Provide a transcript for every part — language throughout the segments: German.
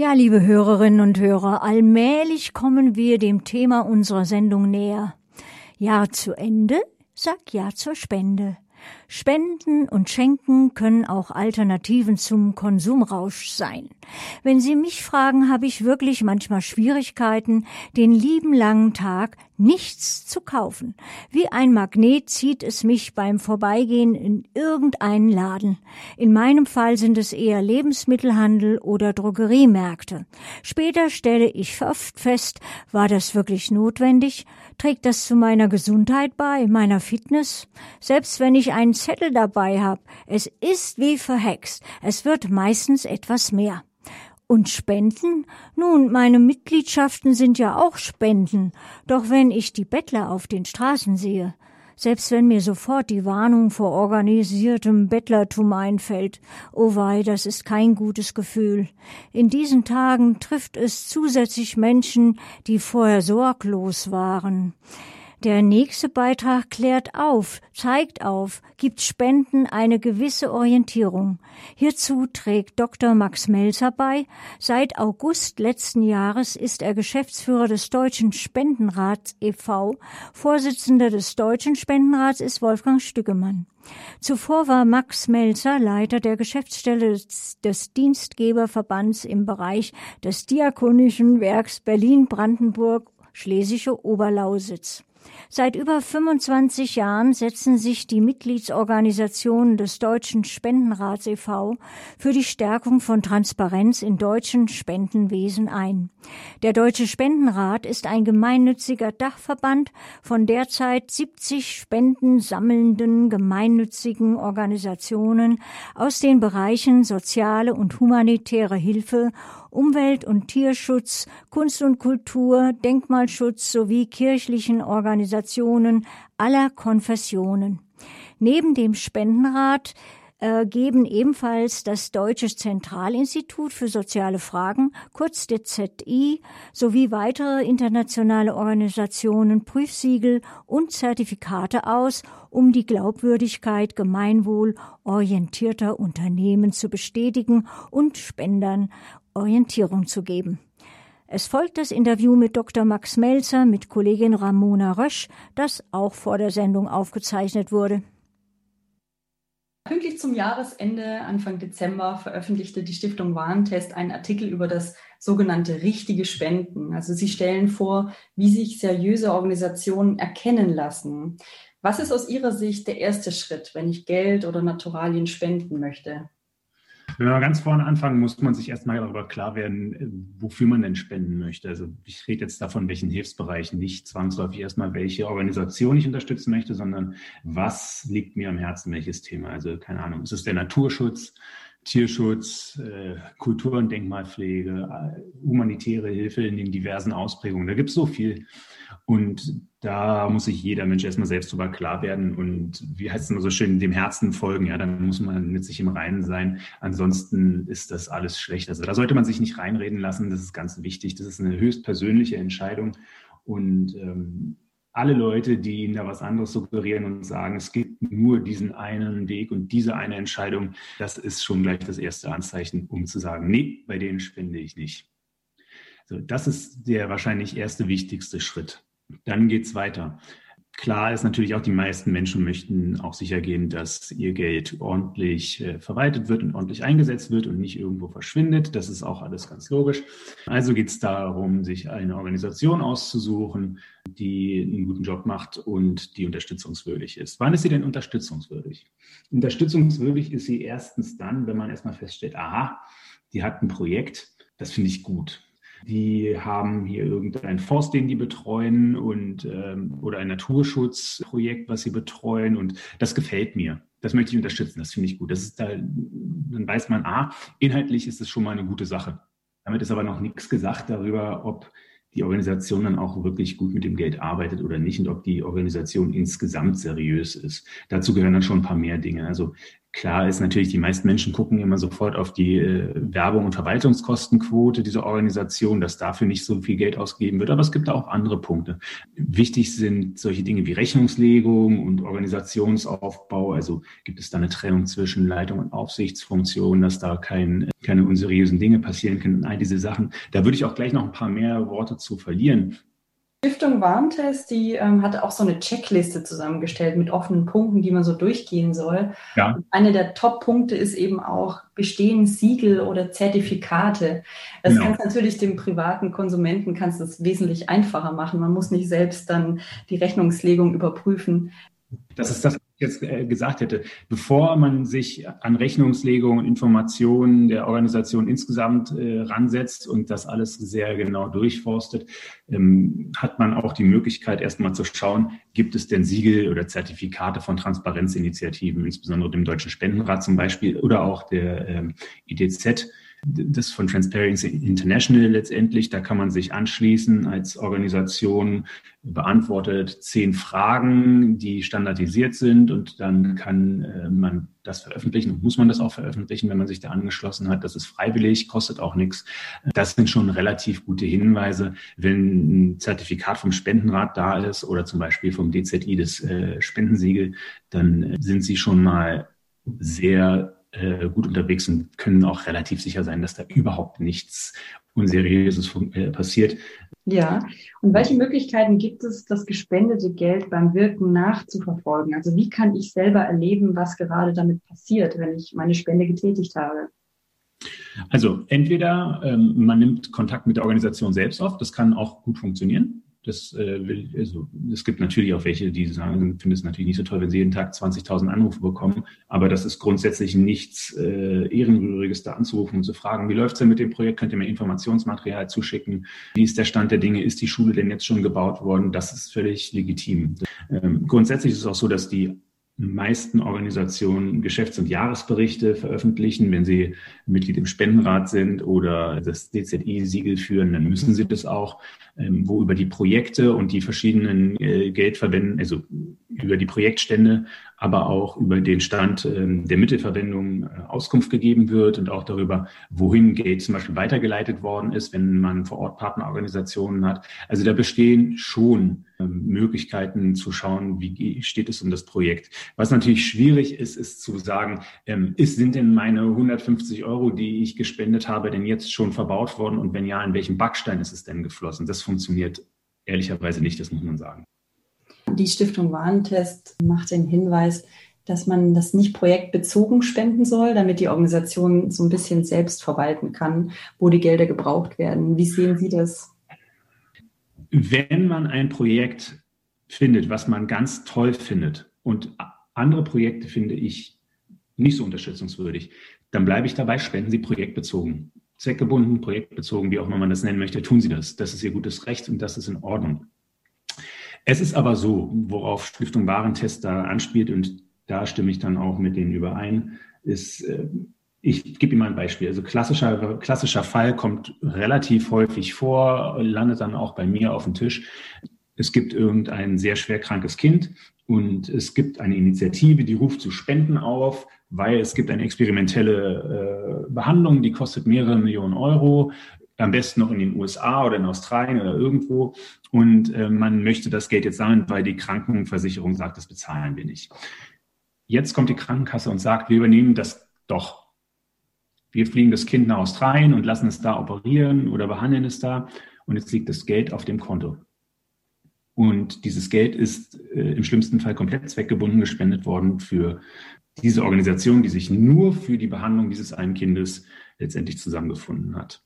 Ja, liebe Hörerinnen und Hörer, allmählich kommen wir dem Thema unserer Sendung näher. Jahr zu Ende, sag Ja zur Spende. Spenden und Schenken können auch Alternativen zum Konsumrausch sein. Wenn Sie mich fragen, habe ich wirklich manchmal Schwierigkeiten, den lieben langen Tag nichts zu kaufen. Wie ein Magnet zieht es mich beim Vorbeigehen in irgendeinen Laden. In meinem Fall sind es eher Lebensmittelhandel oder Drogeriemärkte. Später stelle ich oft fest, war das wirklich notwendig? Trägt das zu meiner Gesundheit bei, meiner Fitness? Selbst wenn ich einen Zettel dabei habe, es ist wie verhext. Es wird meistens etwas mehr. Und Spenden? Nun, meine Mitgliedschaften sind ja auch Spenden. Doch wenn ich die Bettler auf den Straßen sehe, selbst wenn mir sofort die Warnung vor organisiertem Bettlertum einfällt, oh wei, das ist kein gutes Gefühl. In diesen Tagen trifft es zusätzlich Menschen, die vorher sorglos waren. Der nächste Beitrag klärt auf, zeigt auf, gibt Spenden eine gewisse Orientierung. Hierzu trägt Dr. Max Melzer bei. Seit August letzten Jahres ist er Geschäftsführer des Deutschen Spendenrats e.V. Vorsitzender des Deutschen Spendenrats ist Wolfgang Stückemann. Zuvor war Max Melzer Leiter der Geschäftsstelle des, des Dienstgeberverbands im Bereich des Diakonischen Werks Berlin-Brandenburg Schlesische Oberlausitz. Seit über 25 Jahren setzen sich die Mitgliedsorganisationen des Deutschen Spendenrats e.V. für die Stärkung von Transparenz in deutschen Spendenwesen ein. Der Deutsche Spendenrat ist ein gemeinnütziger Dachverband von derzeit 70 spendensammelnden gemeinnützigen Organisationen aus den Bereichen soziale und humanitäre Hilfe Umwelt- und Tierschutz, Kunst und Kultur, Denkmalschutz sowie kirchlichen Organisationen aller Konfessionen. Neben dem Spendenrat äh, geben ebenfalls das Deutsche Zentralinstitut für soziale Fragen, kurz DZI, sowie weitere internationale Organisationen Prüfsiegel und Zertifikate aus, um die Glaubwürdigkeit gemeinwohlorientierter Unternehmen zu bestätigen und Spendern Orientierung zu geben. Es folgt das Interview mit Dr. Max Melzer mit Kollegin Ramona Rösch, das auch vor der Sendung aufgezeichnet wurde. Pünktlich zum Jahresende, Anfang Dezember, veröffentlichte die Stiftung Warentest einen Artikel über das sogenannte richtige Spenden. Also sie stellen vor, wie sich seriöse Organisationen erkennen lassen. Was ist aus Ihrer Sicht der erste Schritt, wenn ich Geld oder Naturalien spenden möchte? Wenn wir ganz vorne anfangen, muss man sich erstmal darüber klar werden, äh, wofür man denn spenden möchte. Also ich rede jetzt davon, welchen Hilfsbereichen, nicht zwangsläufig erstmal, welche Organisation ich unterstützen möchte, sondern was liegt mir am Herzen, welches Thema. Also keine Ahnung, ist es der Naturschutz, Tierschutz, äh, Kultur- und Denkmalpflege, äh, humanitäre Hilfe in den diversen Ausprägungen. Da gibt es so viel. Und da muss sich jeder Mensch erstmal selbst darüber klar werden und wie heißt es immer so schön, dem Herzen folgen. Ja, dann muss man mit sich im Reinen sein. Ansonsten ist das alles schlecht. Also da sollte man sich nicht reinreden lassen. Das ist ganz wichtig. Das ist eine höchst persönliche Entscheidung. Und ähm, alle Leute, die Ihnen da was anderes suggerieren und sagen, es gibt nur diesen einen Weg und diese eine Entscheidung, das ist schon gleich das erste Anzeichen, um zu sagen, nee, bei denen spende ich nicht. So, das ist der wahrscheinlich erste wichtigste Schritt. Dann geht es weiter. Klar ist natürlich auch, die meisten Menschen möchten auch sicher gehen, dass ihr Geld ordentlich äh, verwaltet wird und ordentlich eingesetzt wird und nicht irgendwo verschwindet. Das ist auch alles ganz logisch. Also geht es darum, sich eine Organisation auszusuchen, die einen guten Job macht und die unterstützungswürdig ist. Wann ist sie denn unterstützungswürdig? Unterstützungswürdig ist sie erstens dann, wenn man erstmal feststellt, aha, die hat ein Projekt, das finde ich gut die haben hier irgendeinen Forst, den die betreuen und ähm, oder ein Naturschutzprojekt, was sie betreuen und das gefällt mir. Das möchte ich unterstützen. Das finde ich gut. Das ist da, dann weiß man, ah, inhaltlich ist es schon mal eine gute Sache. Damit ist aber noch nichts gesagt darüber, ob die Organisation dann auch wirklich gut mit dem Geld arbeitet oder nicht und ob die Organisation insgesamt seriös ist. Dazu gehören dann schon ein paar mehr Dinge. Also Klar ist natürlich, die meisten Menschen gucken immer sofort auf die äh, Werbung- und Verwaltungskostenquote dieser Organisation, dass dafür nicht so viel Geld ausgegeben wird. Aber es gibt da auch andere Punkte. Wichtig sind solche Dinge wie Rechnungslegung und Organisationsaufbau. Also gibt es da eine Trennung zwischen Leitung und Aufsichtsfunktion, dass da kein, keine unseriösen Dinge passieren können. All diese Sachen. Da würde ich auch gleich noch ein paar mehr Worte zu verlieren. Stiftung Warntest, die ähm, hat auch so eine Checkliste zusammengestellt mit offenen Punkten, die man so durchgehen soll. Ja. Und eine der Top-Punkte ist eben auch bestehen Siegel oder Zertifikate. Das genau. kannst natürlich dem privaten Konsumenten kannst es wesentlich einfacher machen. Man muss nicht selbst dann die Rechnungslegung überprüfen. Das ist das, jetzt äh, gesagt hätte. Bevor man sich an Rechnungslegung und Informationen der Organisation insgesamt äh, ransetzt und das alles sehr genau durchforstet, ähm, hat man auch die Möglichkeit, erstmal zu schauen, gibt es denn Siegel oder Zertifikate von Transparenzinitiativen, insbesondere dem Deutschen Spendenrat zum Beispiel oder auch der ähm, IDZ das von Transparency International letztendlich. Da kann man sich anschließen als Organisation, beantwortet zehn Fragen, die standardisiert sind und dann kann äh, man das veröffentlichen und muss man das auch veröffentlichen, wenn man sich da angeschlossen hat. Das ist freiwillig, kostet auch nichts. Das sind schon relativ gute Hinweise. Wenn ein Zertifikat vom Spendenrat da ist oder zum Beispiel vom DZI das äh, Spendensiegel, dann sind sie schon mal sehr äh, gut unterwegs und können auch relativ sicher sein, dass da überhaupt nichts Unseriöses äh, passiert. Ja, und welche Möglichkeiten gibt es, das gespendete Geld beim Wirken nachzuverfolgen? Also wie kann ich selber erleben, was gerade damit passiert, wenn ich meine Spende getätigt habe? Also entweder ähm, man nimmt Kontakt mit der Organisation selbst auf, das kann auch gut funktionieren. Das äh, will, also, es gibt natürlich auch welche, die sagen, finde es natürlich nicht so toll, wenn sie jeden Tag 20.000 Anrufe bekommen. Aber das ist grundsätzlich nichts äh, Ehrenrühriges, da anzurufen und zu fragen, wie läuft es denn mit dem Projekt? Könnt ihr mir Informationsmaterial zuschicken? Wie ist der Stand der Dinge? Ist die Schule denn jetzt schon gebaut worden? Das ist völlig legitim. Ähm, grundsätzlich ist es auch so, dass die meisten Organisationen Geschäfts- und Jahresberichte veröffentlichen. Wenn sie Mitglied im Spendenrat sind oder das DZI-Siegel führen, dann müssen sie das auch, ähm, wo über die Projekte und die verschiedenen äh, Geldverwenden, also über die Projektstände, aber auch über den Stand ähm, der Mittelverwendung äh, Auskunft gegeben wird und auch darüber, wohin Geld zum Beispiel weitergeleitet worden ist, wenn man vor Ort Partnerorganisationen hat. Also da bestehen schon ähm, Möglichkeiten zu schauen, wie steht es um das Projekt. Was natürlich schwierig ist, ist zu sagen, ähm, ist, sind denn meine 150 Euro, die ich gespendet habe, denn jetzt schon verbaut worden und wenn ja, in welchem Backstein ist es denn geflossen? Das funktioniert ehrlicherweise nicht, das muss man sagen. Die Stiftung Warentest macht den Hinweis, dass man das nicht projektbezogen spenden soll, damit die Organisation so ein bisschen selbst verwalten kann, wo die Gelder gebraucht werden. Wie sehen Sie das? Wenn man ein Projekt findet, was man ganz toll findet und andere Projekte finde ich nicht so unterstützungswürdig, dann bleibe ich dabei, spenden Sie projektbezogen. Zweckgebunden, projektbezogen, wie auch immer man das nennen möchte, tun Sie das. Das ist Ihr gutes Recht und das ist in Ordnung. Es ist aber so, worauf Stiftung Warentest da anspielt, und da stimme ich dann auch mit denen überein, ist, äh, ich gebe Ihnen mal ein Beispiel. Also klassischer, klassischer Fall kommt relativ häufig vor, landet dann auch bei mir auf dem Tisch. Es gibt irgendein sehr schwer krankes Kind und es gibt eine Initiative, die ruft zu Spenden auf, weil es gibt eine experimentelle äh, Behandlung, die kostet mehrere Millionen Euro am besten noch in den USA oder in Australien oder irgendwo. Und äh, man möchte das Geld jetzt sammeln, weil die Krankenversicherung sagt, das bezahlen wir nicht. Jetzt kommt die Krankenkasse und sagt, wir übernehmen das doch. Wir fliegen das Kind nach Australien und lassen es da operieren oder behandeln es da. Und jetzt liegt das Geld auf dem Konto. Und dieses Geld ist äh, im schlimmsten Fall komplett zweckgebunden gespendet worden für diese Organisation, die sich nur für die Behandlung dieses einen Kindes letztendlich zusammengefunden hat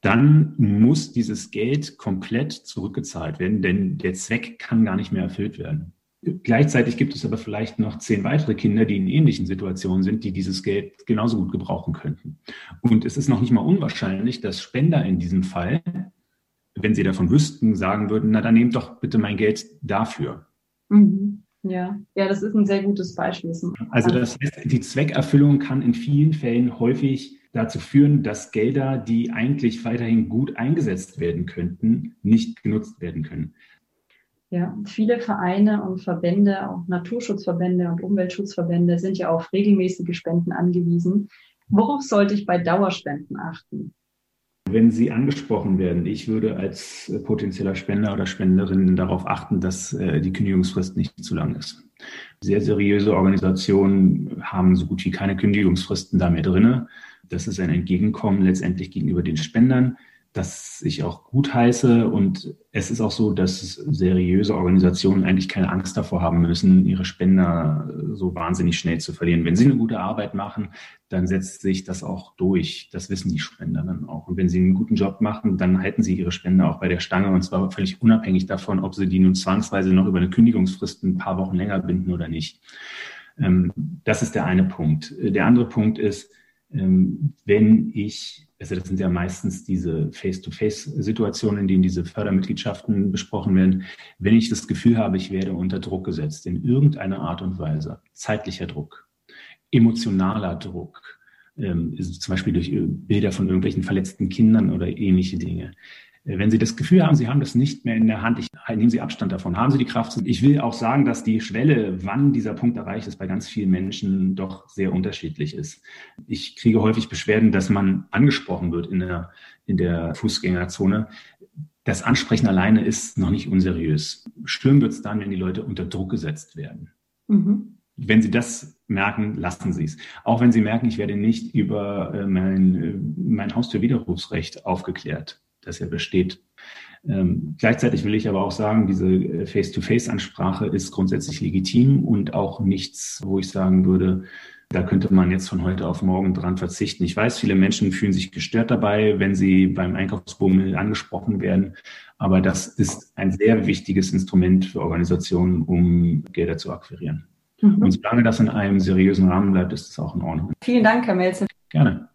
dann muss dieses Geld komplett zurückgezahlt werden, denn der Zweck kann gar nicht mehr erfüllt werden. Gleichzeitig gibt es aber vielleicht noch zehn weitere Kinder, die in ähnlichen Situationen sind, die dieses Geld genauso gut gebrauchen könnten. Und es ist noch nicht mal unwahrscheinlich, dass Spender in diesem Fall, wenn sie davon wüssten, sagen würden, na dann nehmt doch bitte mein Geld dafür. Mhm. Ja, ja, das ist ein sehr gutes Beispiel. Also das heißt, die Zweckerfüllung kann in vielen Fällen häufig dazu führen, dass Gelder, die eigentlich weiterhin gut eingesetzt werden könnten, nicht genutzt werden können. Ja, viele Vereine und Verbände, auch Naturschutzverbände und Umweltschutzverbände sind ja auf regelmäßige Spenden angewiesen. Worauf sollte ich bei Dauerspenden achten? Wenn Sie angesprochen werden, ich würde als potenzieller Spender oder Spenderin darauf achten, dass äh, die Kündigungsfrist nicht zu lang ist. Sehr seriöse Organisationen haben so gut wie keine Kündigungsfristen da mehr drinne. Das ist ein Entgegenkommen letztendlich gegenüber den Spendern das ich auch gut heiße. Und es ist auch so, dass seriöse Organisationen eigentlich keine Angst davor haben müssen, ihre Spender so wahnsinnig schnell zu verlieren. Wenn sie eine gute Arbeit machen, dann setzt sich das auch durch. Das wissen die Spender dann auch. Und wenn sie einen guten Job machen, dann halten sie ihre Spender auch bei der Stange und zwar völlig unabhängig davon, ob sie die nun zwangsweise noch über eine Kündigungsfrist ein paar Wochen länger binden oder nicht. Ähm, das ist der eine Punkt. Der andere Punkt ist, wenn ich also das sind ja meistens diese Face-to-Face-Situationen, in denen diese Fördermitgliedschaften besprochen werden. Wenn ich das Gefühl habe, ich werde unter Druck gesetzt, in irgendeiner Art und Weise, zeitlicher Druck, emotionaler Druck, ähm, zum Beispiel durch Bilder von irgendwelchen verletzten Kindern oder ähnliche Dinge, äh, wenn Sie das Gefühl haben, Sie haben das nicht mehr in der Hand, ich, nehmen Sie Abstand davon, haben Sie die Kraft. Ich will auch sagen, dass die Schwelle, wann dieser Punkt erreicht ist, bei ganz vielen Menschen doch sehr unterschiedlich ist. Ich kriege häufig Beschwerden, dass man angesprochen wird in der, in der Fußgängerzone. Das Ansprechen alleine ist noch nicht unseriös. Schlimm wird es dann, wenn die Leute unter Druck gesetzt werden. Mhm. Wenn Sie das merken, lassen Sie es. Auch wenn Sie merken, ich werde nicht über äh, mein, äh, mein Haustürwiderrufsrecht aufgeklärt das ja besteht. Ähm, gleichzeitig will ich aber auch sagen, diese äh, Face-to-Face-Ansprache ist grundsätzlich legitim und auch nichts, wo ich sagen würde, da könnte man jetzt von heute auf morgen dran verzichten. Ich weiß, viele Menschen fühlen sich gestört dabei, wenn sie beim Einkaufsbummel angesprochen werden. Aber das ist ein sehr wichtiges Instrument für Organisationen, um Gelder zu akquirieren. Mhm. Und solange das in einem seriösen Rahmen bleibt, ist es auch in Ordnung. Vielen Dank, Herr Melzer. Gerne.